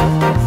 Thank you.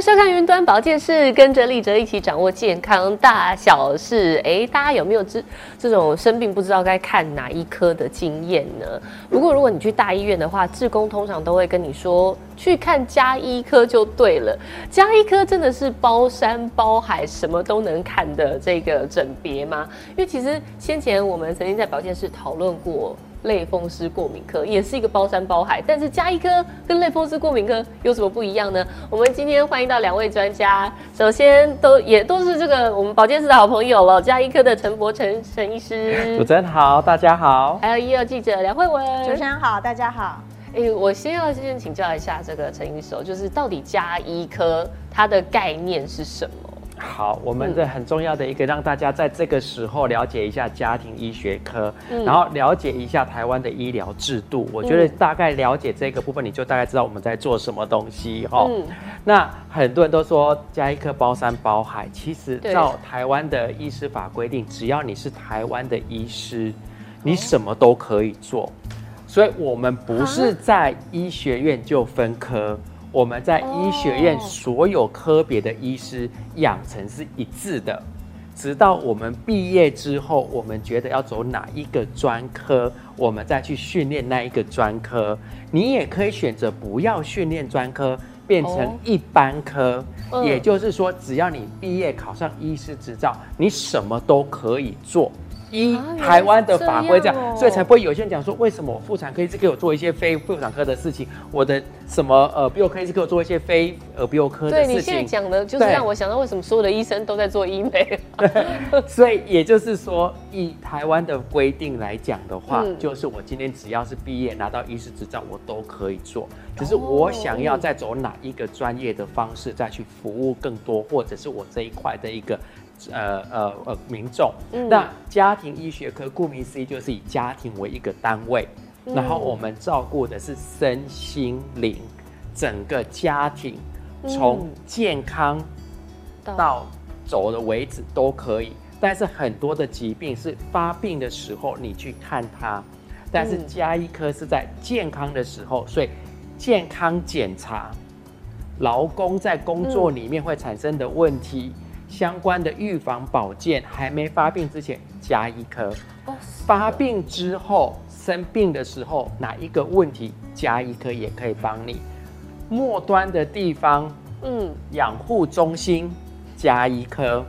收看云端保健室，跟着立哲一起掌握健康大小事。哎，大家有没有这这种生病不知道该看哪一科的经验呢？不过如果你去大医院的话，志工通常都会跟你说去看家医科就对了。家医科真的是包山包海，什么都能看的这个诊别吗？因为其实先前我们曾经在保健室讨论过。类风湿过敏科也是一个包山包海，但是加医科跟类风湿过敏科有什么不一样呢？我们今天欢迎到两位专家，首先都也都是这个我们保健室的好朋友了，加医科的陈柏成陈医师，主持人好，大家好，还有医疗记者梁慧文，主持人好，大家好。哎、欸，我先要先请教一下这个陈医师，就是到底加医科它的概念是什么？好，我们的很重要的一个，让大家在这个时候了解一下家庭医学科，嗯、然后了解一下台湾的医疗制度。我觉得大概了解这个部分，你就大概知道我们在做什么东西哈。嗯、那很多人都说加医科包山包海，其实照台湾的医师法规定，只要你是台湾的医师，你什么都可以做。所以我们不是在医学院就分科。我们在医学院所有科别的医师养成是一致的，直到我们毕业之后，我们觉得要走哪一个专科，我们再去训练那一个专科。你也可以选择不要训练专科，变成一般科。也就是说，只要你毕业考上医师执照，你什么都可以做。一台湾的法规这样，哦、所以才不会有些人讲说，为什么我妇产科医师给我做一些非妇产科的事情，我的什么呃鼻喉科医师给我做一些非耳鼻喉科的事情。对，你现在讲的就是让我想到为什么所有的医生都在做医美。所以也就是说，以台湾的规定来讲的话，嗯、就是我今天只要是毕业拿到医师执照，我都可以做。只是我想要再走哪一个专业的方式再去服务更多，或者是我这一块的一个。呃呃呃，民众，嗯、那家庭医学科顾名思义就是以家庭为一个单位，嗯、然后我们照顾的是身心灵，整个家庭从健康到走的为止都可以。但是很多的疾病是发病的时候你去看它，但是家医科是在健康的时候，所以健康检查，劳工在工作里面会产生的问题。相关的预防保健还没发病之前，加一颗；发病之后，生病的时候，哪一个问题，加一颗也可以帮你。末端的地方，嗯，养护中心，加一颗；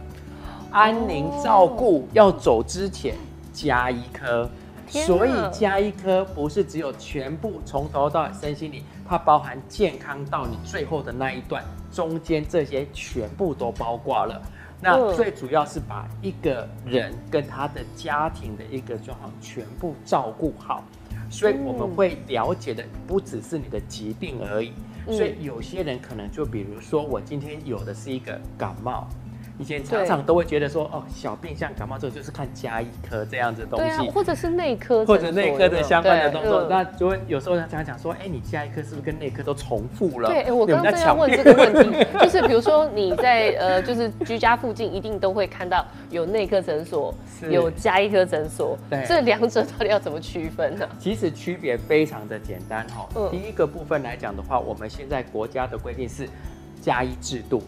安宁照顾要走之前，加一颗。所以加一颗不是只有全部从头到尾身心灵，它包含健康到你最后的那一段，中间这些全部都包括了。那最主要是把一个人跟他的家庭的一个状况全部照顾好，所以我们会了解的不只是你的疾病而已。所以有些人可能就比如说，我今天有的是一个感冒。以前常常都会觉得说，哦，小病像感冒，之后就是看加医科这样子的东西，啊、或者是内科，或者内科的相关的动作，那就会有时候常常讲说，哎，你加医科是不是跟内科都重复了？对，我刚刚正要问这个问题，就是比如说你在呃，就是居家附近一定都会看到有内科诊所，有加医科诊所，对，这两者到底要怎么区分呢？其实区别非常的简单哈。嗯、第一个部分来讲的话，我们现在国家的规定是加医制度。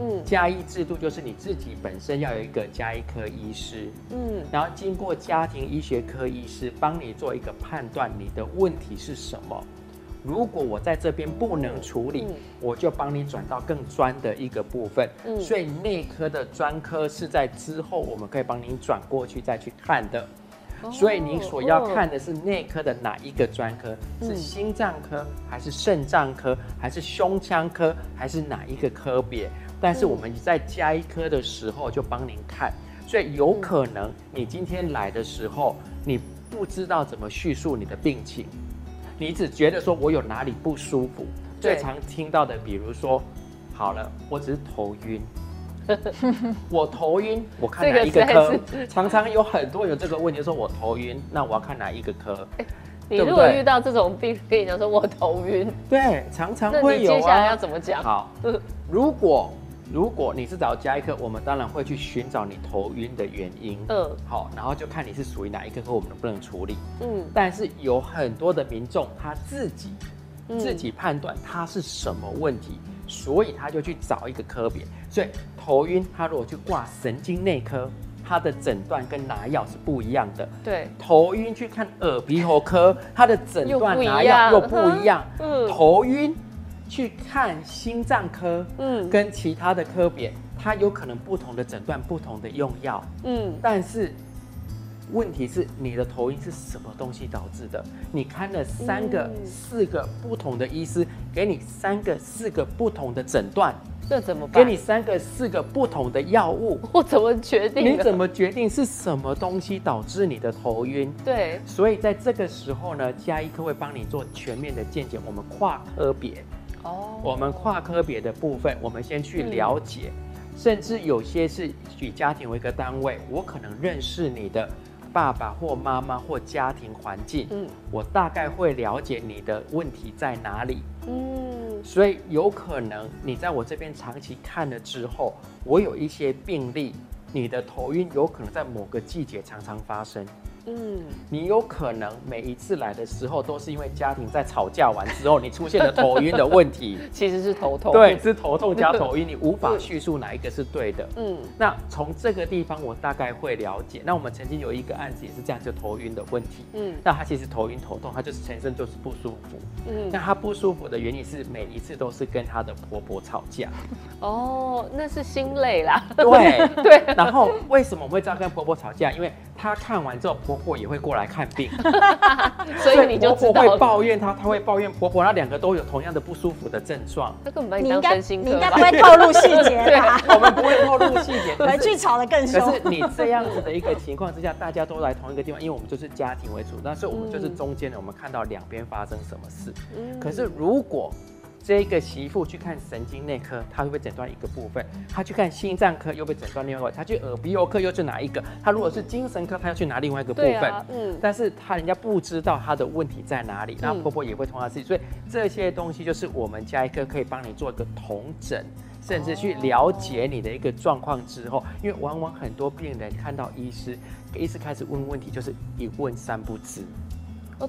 嗯，加医制度就是你自己本身要有一个加医科医师，嗯，然后经过家庭医学科医师帮你做一个判断，你的问题是什么？如果我在这边不能处理，嗯，我就帮你转到更专的一个部分。嗯，所以内科的专科是在之后我们可以帮您转过去再去看的。所以您所要看的是内科的哪一个专科？是心脏科还是肾脏科还是胸腔科还是哪一个科别？但是我们在加一科的时候就帮您看，所以有可能你今天来的时候，你不知道怎么叙述你的病情，你只觉得说我有哪里不舒服。最常听到的，比如说，好了，我只是头晕，我头晕，我看哪一个科？常常有很多有这个问题，说我头晕，那我要看哪一个科？你如果遇到这种病，跟你讲说我头晕，对，常常会有啊。那你接下来要怎么讲？好，如果如果你是找加一科，我们当然会去寻找你头晕的原因。嗯，好，然后就看你是属于哪一个科，我们能不能处理。嗯，但是有很多的民众他自己、嗯、自己判断他是什么问题，所以他就去找一个科别。所以头晕，他如果去挂神经内科，他的诊断跟拿药是不一样的。对，头晕去看耳鼻喉科，他的诊断拿药又不一样。嗯，头晕。去看心脏科，嗯，跟其他的科别，它有可能不同的诊断，不同的用药，嗯，但是问题是你的头晕是什么东西导致的？你看了三个、嗯、四个不同的医师，给你三个、四个不同的诊断，这怎么办？给你三个、四个不同的药物，我怎么决定？你怎么决定是什么东西导致你的头晕？对，所以在这个时候呢，加医科会帮你做全面的健检，我们跨科别。哦，我们跨科别的部分，我们先去了解，嗯、甚至有些是以家庭为一个单位，我可能认识你的爸爸或妈妈或家庭环境，嗯，我大概会了解你的问题在哪里，嗯，所以有可能你在我这边长期看了之后，我有一些病例，你的头晕有可能在某个季节常常发生。嗯，你有可能每一次来的时候，都是因为家庭在吵架完之后，你出现了头晕的问题，其实是头痛，对，是头痛加头晕，你无法叙述哪一个是对的。嗯，那从这个地方我大概会了解。那我们曾经有一个案子也是这样，就头晕的问题。嗯，那他其实头晕头痛，他就是全身就是不舒服。嗯，那他不舒服的原因是每一次都是跟他的婆婆吵架。哦，那是心累啦。对 对。然后为什么我会这样跟婆婆吵架？因为他看完之后，婆婆也会过来看病，所以你就知道婆婆会抱怨她，她会抱怨婆婆，那两个都有同样的不舒服的症状。这根本把你当身心科，你应该不会透露细节吧？我们不会透露细节，可是吵得更凶。可是你这样子的一个情况之下，大家都来同一个地方，因为我们就是家庭为主，那所以我们就是中间的，我们看到两边发生什么事。嗯，可是如果。这个媳妇去看神经内科，她会不会诊断一个部分？她去看心脏科，又被诊断另外一个？她去耳鼻喉科，又去哪一个？她如果是精神科，她要去拿另外一个部分。嗯，但是她人家不知道她的问题在哪里，那婆婆也会同样自己，所以这些东西就是我们家医科可以帮你做一个同诊，甚至去了解你的一个状况之后，因为往往很多病人看到医师，医师开始问问题，就是一问三不知。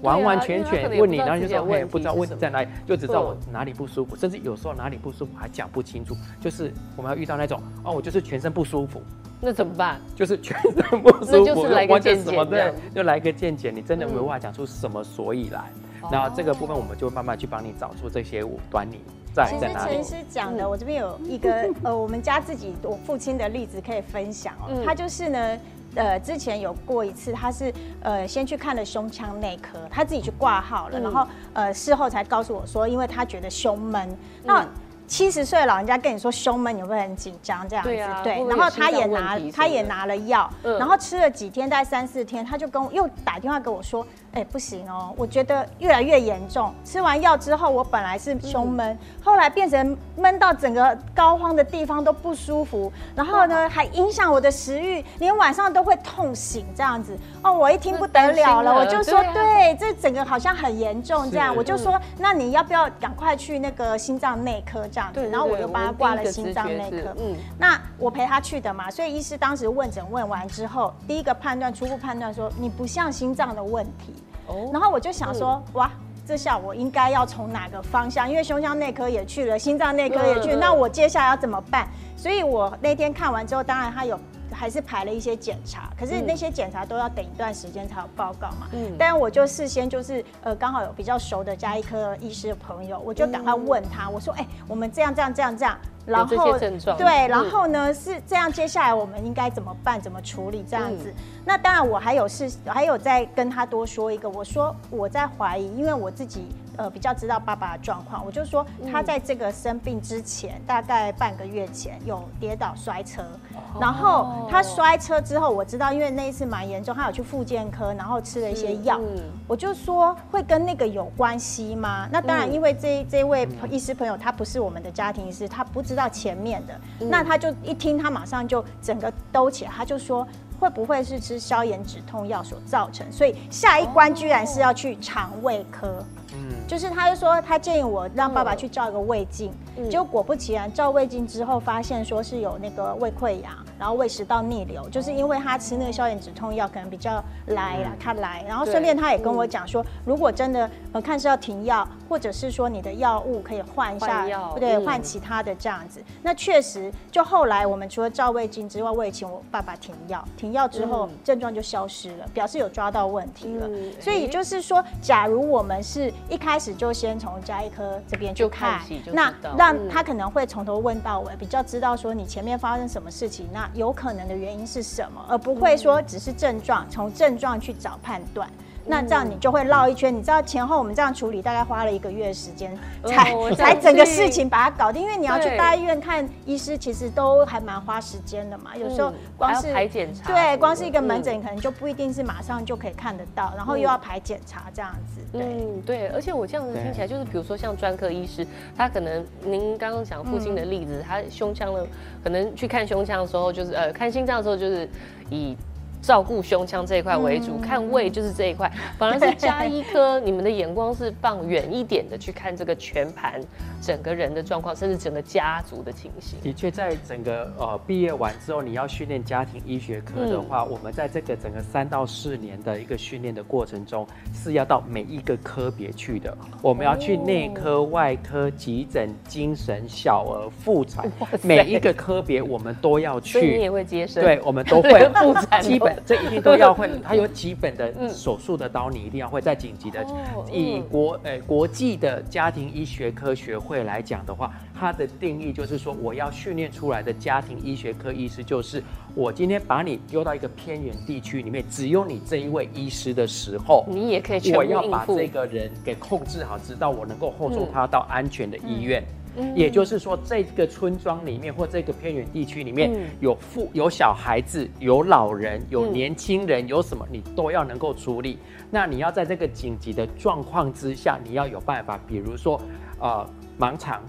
完完全全问你，然后就说我也不知道问题在哪里，就只知道我哪里不舒服，甚至有时候哪里不舒服还讲不清楚。就是我们要遇到那种哦，我就是全身不舒服，那怎么办？就是全身不舒服，那就是来个健检，对，就来个见解，你真的没办法讲出什么所以来。然后这个部分我们就慢慢去帮你找出这些端倪在在哪里。其实陈医师讲的，我这边有一个呃，我们家自己我父亲的例子可以分享哦，他就是呢。呃，之前有过一次，他是呃先去看了胸腔内科，他自己去挂号了，嗯、然后呃事后才告诉我说，因为他觉得胸闷。嗯、那七十岁老人家跟你说胸闷，你会很紧张？这样子对，啊、对，然后他也拿他也拿了药，嗯、然后吃了几天，大概三四天，他就跟我又打电话跟我说。哎、欸，不行哦，我觉得越来越严重。吃完药之后，我本来是胸闷，嗯、后来变成闷到整个膏肓的地方都不舒服，然后呢，还影响我的食欲，连晚上都会痛醒这样子。哦，我一听不得了了，了我就说，对，这整个好像很严重这样，我就说，那你要不要赶快去那个心脏内科这样然后我就帮他挂了心脏内科。嗯，那我陪他去的嘛，所以医师当时问诊问完之后，第一个判断，初步判断说，你不像心脏的问题。哦然后我就想说，哇，这下我应该要从哪个方向？因为胸腔内科也去了，心脏内科也去了，那我接下来要怎么办？所以我那天看完之后，当然他有还是排了一些检查，可是那些检查都要等一段时间才有报告嘛。嗯，但我就事先就是呃，刚好有比较熟的加医科医师的朋友，我就赶快问他，我说，哎，我们这样这样这样这样。然后对，然后呢是这样，接下来我们应该怎么办？怎么处理这样子？嗯、那当然，我还有事，还有再跟他多说一个，我说我在怀疑，因为我自己呃比较知道爸爸的状况，我就说他在这个生病之前，大概半个月前有跌倒摔车，哦、然后他摔车之后，我知道因为那一次蛮严重，他有去复健科，然后吃了一些药，嗯、我就说会跟那个有关系吗？那当然，因为这这位医师朋友他不是我们的家庭医师，他不知。知道前面的，那他就一听，他马上就整个兜起来，他就说会不会是吃消炎止痛药所造成？所以下一关居然是要去肠胃科。嗯，就是他就说他建议我让爸爸去照一个胃镜，嗯、结果果不其然，照胃镜之后发现说是有那个胃溃疡。然后胃食道逆流，就是因为他吃那个消炎止痛药，可能比较来了，他来。然后顺便他也跟我讲说，如果真的呃看是要停药，或者是说你的药物可以换一下，不对，换其他的这样子。那确实，就后来我们除了照胃镜之外，我也请我爸爸停药，停药之后症状就消失了，表示有抓到问题了。所以就是说，假如我们是一开始就先从加一科这边去看，那让他可能会从头问到尾，比较知道说你前面发生什么事情，那。有可能的原因是什么，而不会说只是症状，从症状去找判断。那这样你就会绕一圈，你知道前后我们这样处理大概花了一个月的时间，才才整个事情把它搞定。因为你要去大医院看医师，其实都还蛮花时间的嘛。有时候光是排检查，对，光是一个门诊可能就不一定是马上就可以看得到，然后又要排检查这样子。嗯，对。而且我这样子听起来，就是比如说像专科医师，他可能您刚刚讲父亲的例子，他胸腔的可能去看胸腔的时候，就是呃看心脏的时候，就是以。照顾胸腔这一块为主，嗯、看胃就是这一块，反而是加医科，你们的眼光是放远一点的去看这个全盘整个人的状况，甚至整个家族的情形。的确，在整个呃毕业完之后，你要训练家庭医学科的话，嗯、我们在这个整个三到四年的一个训练的过程中，是要到每一个科别去的。我们要去内科、外科、急诊、精神、小儿、妇产，每一个科别我们都要去。所以你也会接生？对，我们都会 妇产基本。这一定都要会，它有基本的手术的刀，你一定要会。再紧急的，以国诶国际的家庭医学科学会来讲的话，它的定义就是说，我要训练出来的家庭医学科医师，就是我今天把你丢到一个偏远地区里面，只有你这一位医师的时候，你也可以全我要把这个人给控制好，直到我能够后送他到安全的医院。也就是说，这个村庄里面或这个偏远地区里面有父有小孩子、有老人、有年轻人，有什么你都要能够处理。那你要在这个紧急的状况之下，你要有办法，比如说，呃，盲肠，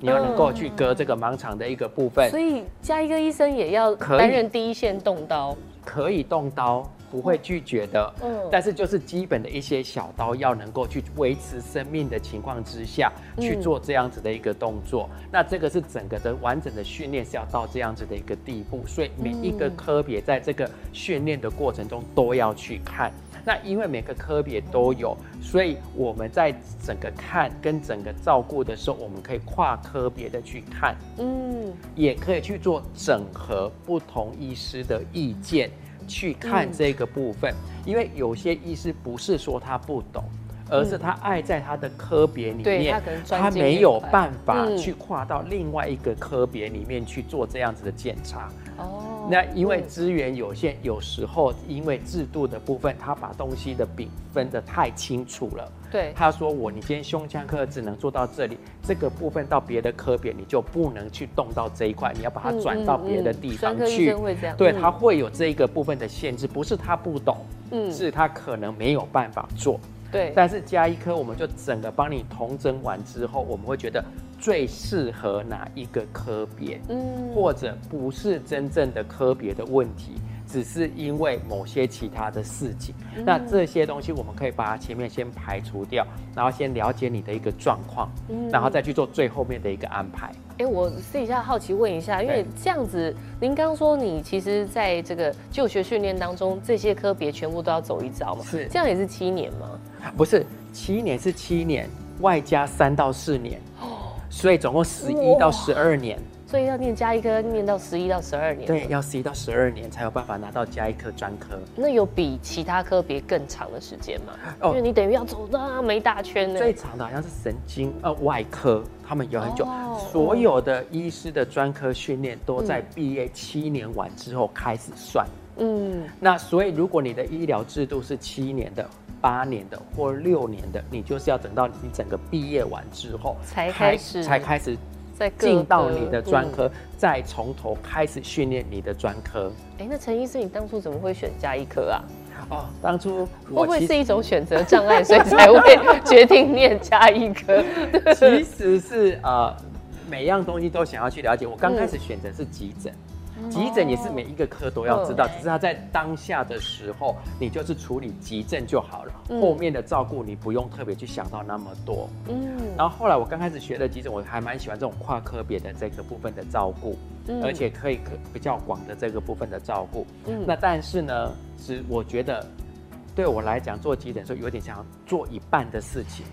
你要能够去割这个盲肠的一个部分。所以，加一个医生也要担任第一线动刀，可以动刀。不会拒绝的，嗯，但是就是基本的一些小刀要能够去维持生命的情况之下去做这样子的一个动作，嗯、那这个是整个的完整的训练是要到这样子的一个地步，所以每一个科别在这个训练的过程中都要去看。那因为每个科别都有，所以我们在整个看跟整个照顾的时候，我们可以跨科别的去看，嗯，也可以去做整合不同医师的意见。去看这个部分，因为有些医师不是说他不懂，而是他爱在他的科别里面，他没有办法去跨到另外一个科别里面去做这样子的检查。哦，那因为资源有限，有时候因为制度的部分，他把东西的饼分得太清楚了。对，他说我，你今天胸腔科只能做到这里，这个部分到别的科别你就不能去动到这一块，你要把它转到别的地方去。对，他会有这一个部分的限制，不是他不懂，嗯，是他可能没有办法做。对，但是加一颗我们就整个帮你同整完之后，我们会觉得最适合哪一个科别，嗯，或者不是真正的科别的问题。只是因为某些其他的事情，嗯、那这些东西我们可以把它前面先排除掉，然后先了解你的一个状况，嗯、然后再去做最后面的一个安排。哎，我私底下好奇问一下，因为这样子，您刚刚说你其实在这个就学训练当中，这些科别全部都要走一遭嘛？是，这样也是七年吗？不是，七年是七年，外加三到四年，哦，所以总共十一到十二年。所以要念加医科，念到十一到十二年。对，要十一到十二年才有办法拿到加医科专科。那有比其他科别更长的时间吗？哦，因为你等于要走那么一大圈呢。最长的好像是神经呃外科，他们有很久。哦、所有的医师的专科训练都在毕业七年完之后开始算。嗯。那所以如果你的医疗制度是七年的、八年的或六年的，你就是要等到你整个毕业完之后才开始才开始。进到你的专科，嗯、再从头开始训练你的专科。哎、欸，那陈医师，你当初怎么会选加医科啊？哦，当初会不会是一种选择障碍，所以才会决定念加医科？其实是呃，每样东西都想要去了解。我刚开始选择是急诊，急诊也是每一个科都要知道，哦、只是他在当下的时候，你就是处理急症就好了，嗯、后面的照顾你不用特别去想到那么多。嗯，然后后来我刚开始学的急诊，我还蛮喜欢这种跨科别的这个部分的照顾，嗯、而且可以可比较广的这个部分的照顾。嗯，那但是呢，是我觉得对我来讲做急诊的时候有点像做一半的事情。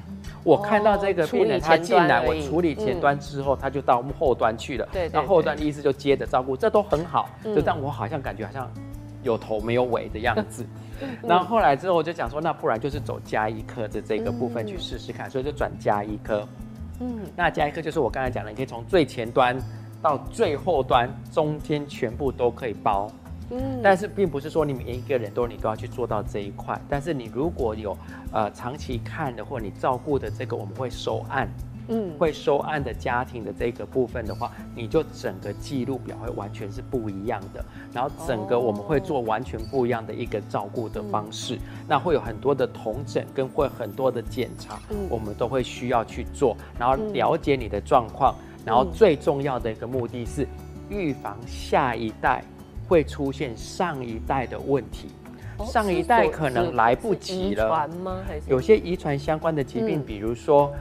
我看到这个病人，他进来，我处理前端之后，他就到后端去了。对，然后后端的医师就接着照顾，这都很好。就让我好像感觉好像有头没有尾的样子。然后后来之后，我就讲说，那不然就是走加医科的这个部分去试试看，所以就转加医科。嗯，那加医科就是我刚才讲的，你可以从最前端到最后端，中间全部都可以包。嗯，但是并不是说你每一个人都你都要去做到这一块。但是你如果有呃长期看的或你照顾的这个，我们会收案，嗯，会收案的家庭的这个部分的话，你就整个记录表会完全是不一样的。然后整个我们会做完全不一样的一个照顾的方式。哦、那会有很多的同诊跟会很多的检查，嗯，我们都会需要去做，然后了解你的状况，然后最重要的一个目的是预防下一代。会出现上一代的问题，上一代可能来不及了。有些遗传相关的疾病，比如说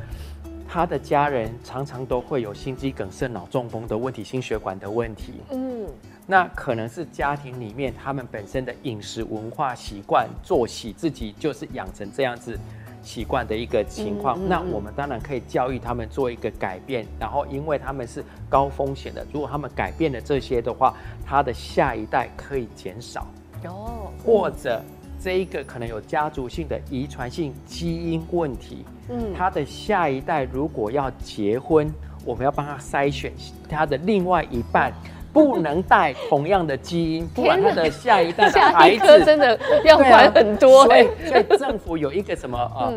他的家人常常都会有心肌梗塞、脑中风的问题、心血管的问题。嗯，那可能是家庭里面他们本身的饮食文化习惯、作息，自己就是养成这样子。习惯的一个情况，那我们当然可以教育他们做一个改变，然后因为他们是高风险的，如果他们改变了这些的话，他的下一代可以减少。哦，或者这一个可能有家族性的遗传性基因问题，嗯，他的下一代如果要结婚，我们要帮他筛选他的另外一半。不能带同样的基因，不管他的下一代的孩子。真的要管很多。所以，所以政府有一个什么啊，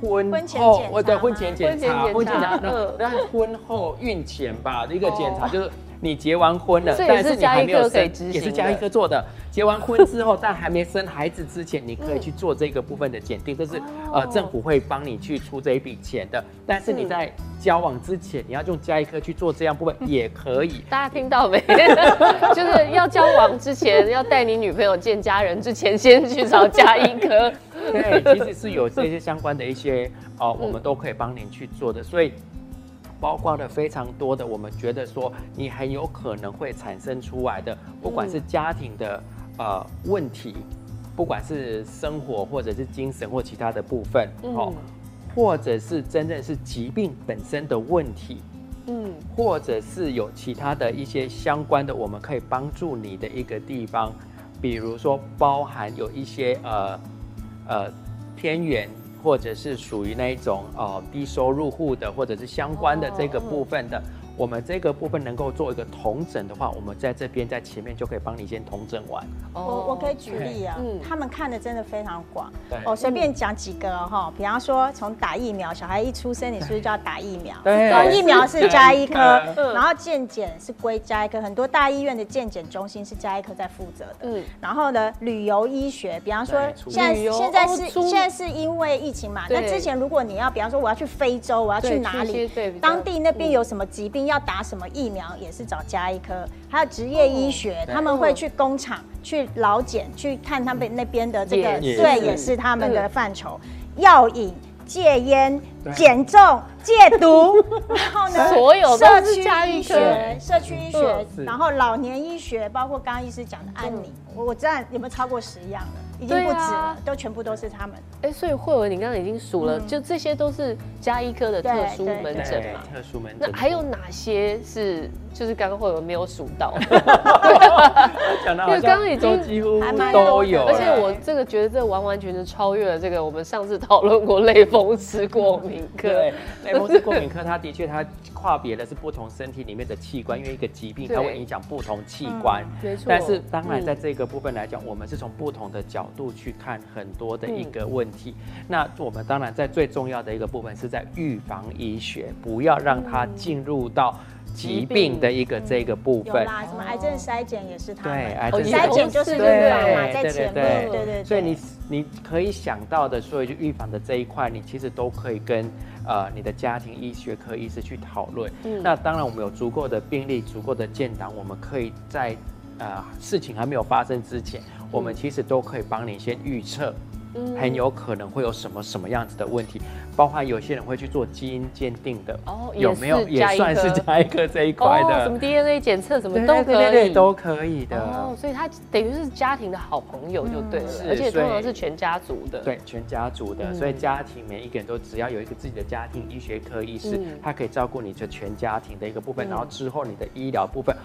婚后我的婚前检查，婚前检查，那婚后孕前吧的一个检查，就是你结完婚了，但是你还没有生，也是加一科做的。结完婚之后，但还没生孩子之前，你可以去做这个部分的检定，这是呃政府会帮你去出这一笔钱的。但是你在交往之前，你要用加一科去做这样部分也可以。大家听到没？就是要交往之前，要带你女朋友见家人之前，先去找加一科。对，其实是有这些相关的一些哦，我们都可以帮您去做的。所以包括了非常多的，我们觉得说你很有可能会产生出来的，不管是家庭的。呃，问题，不管是生活或者是精神或其他的部分，哦，或者是真正是疾病本身的问题，嗯，或者是有其他的一些相关的，我们可以帮助你的一个地方，比如说包含有一些呃呃偏远或者是属于那一种呃低收入户的，或者是相关的这个部分的。我们这个部分能够做一个同整的话，我们在这边在前面就可以帮你先同整完。我我可以举例啊，嗯，他们看的真的非常广。对，我随便讲几个哈，比方说从打疫苗，小孩一出生你是不是就要打疫苗？对，疫苗是加医科，然后健检是归加医科，很多大医院的健检中心是加医科在负责的。嗯，然后呢，旅游医学，比方说现在现在是现在是因为疫情嘛，那之前如果你要，比方说我要去非洲，我要去哪里？对，当地那边有什么疾病？要打什么疫苗也是找加医科，还有职业医学，他们会去工厂去劳检，去看他们那边的这个，对，也是。他们的范畴。药瘾、戒烟、减重、戒毒，然后呢，所有社区医学、社区医学，然后老年医学，包括刚刚医师讲的安宁，我我知道有没有超过十样了？已经不止了，都全部都是他们。哎，所以慧文，你刚刚已经数了，就这些都是加医科的特殊门诊嘛？特殊门诊。那还有哪些是就是刚刚慧文没有数到？因为刚刚已经几乎都有，而且我这个觉得这完完全全超越了这个我们上次讨论过类风湿过敏科。对，类风湿过敏科，它的确它跨别的是不同身体里面的器官，因为一个疾病它会影响不同器官。没错。但是当然在这个部分来讲，我们是从不同的角度去看很多的一个问题，嗯、那我们当然在最重要的一个部分是在预防医学，不要让它进入到疾病的一个这个部分。有啦，什么癌症筛检也是他。对，癌症筛检就是预防嘛，在前面。对对对。所以你你可以想到的，所以就预防的这一块，你其实都可以跟呃你的家庭医学科医师去讨论。嗯。那当然，我们有足够的病例，足够的建档，我们可以在呃事情还没有发生之前，我们其实都可以帮你先预测。很有可能会有什么什么样子的问题，包括有些人会去做基因鉴定的，哦，有没有也算是加一个这一块的，什么 DNA 检测什么都可以，对对对，都可以的。哦，所以他等于是家庭的好朋友就对了，而且通常是全家族的，对，全家族的，所以家庭每一个人都只要有一个自己的家庭医学科医师，他可以照顾你这全家庭的一个部分，然后之后你的医疗部分，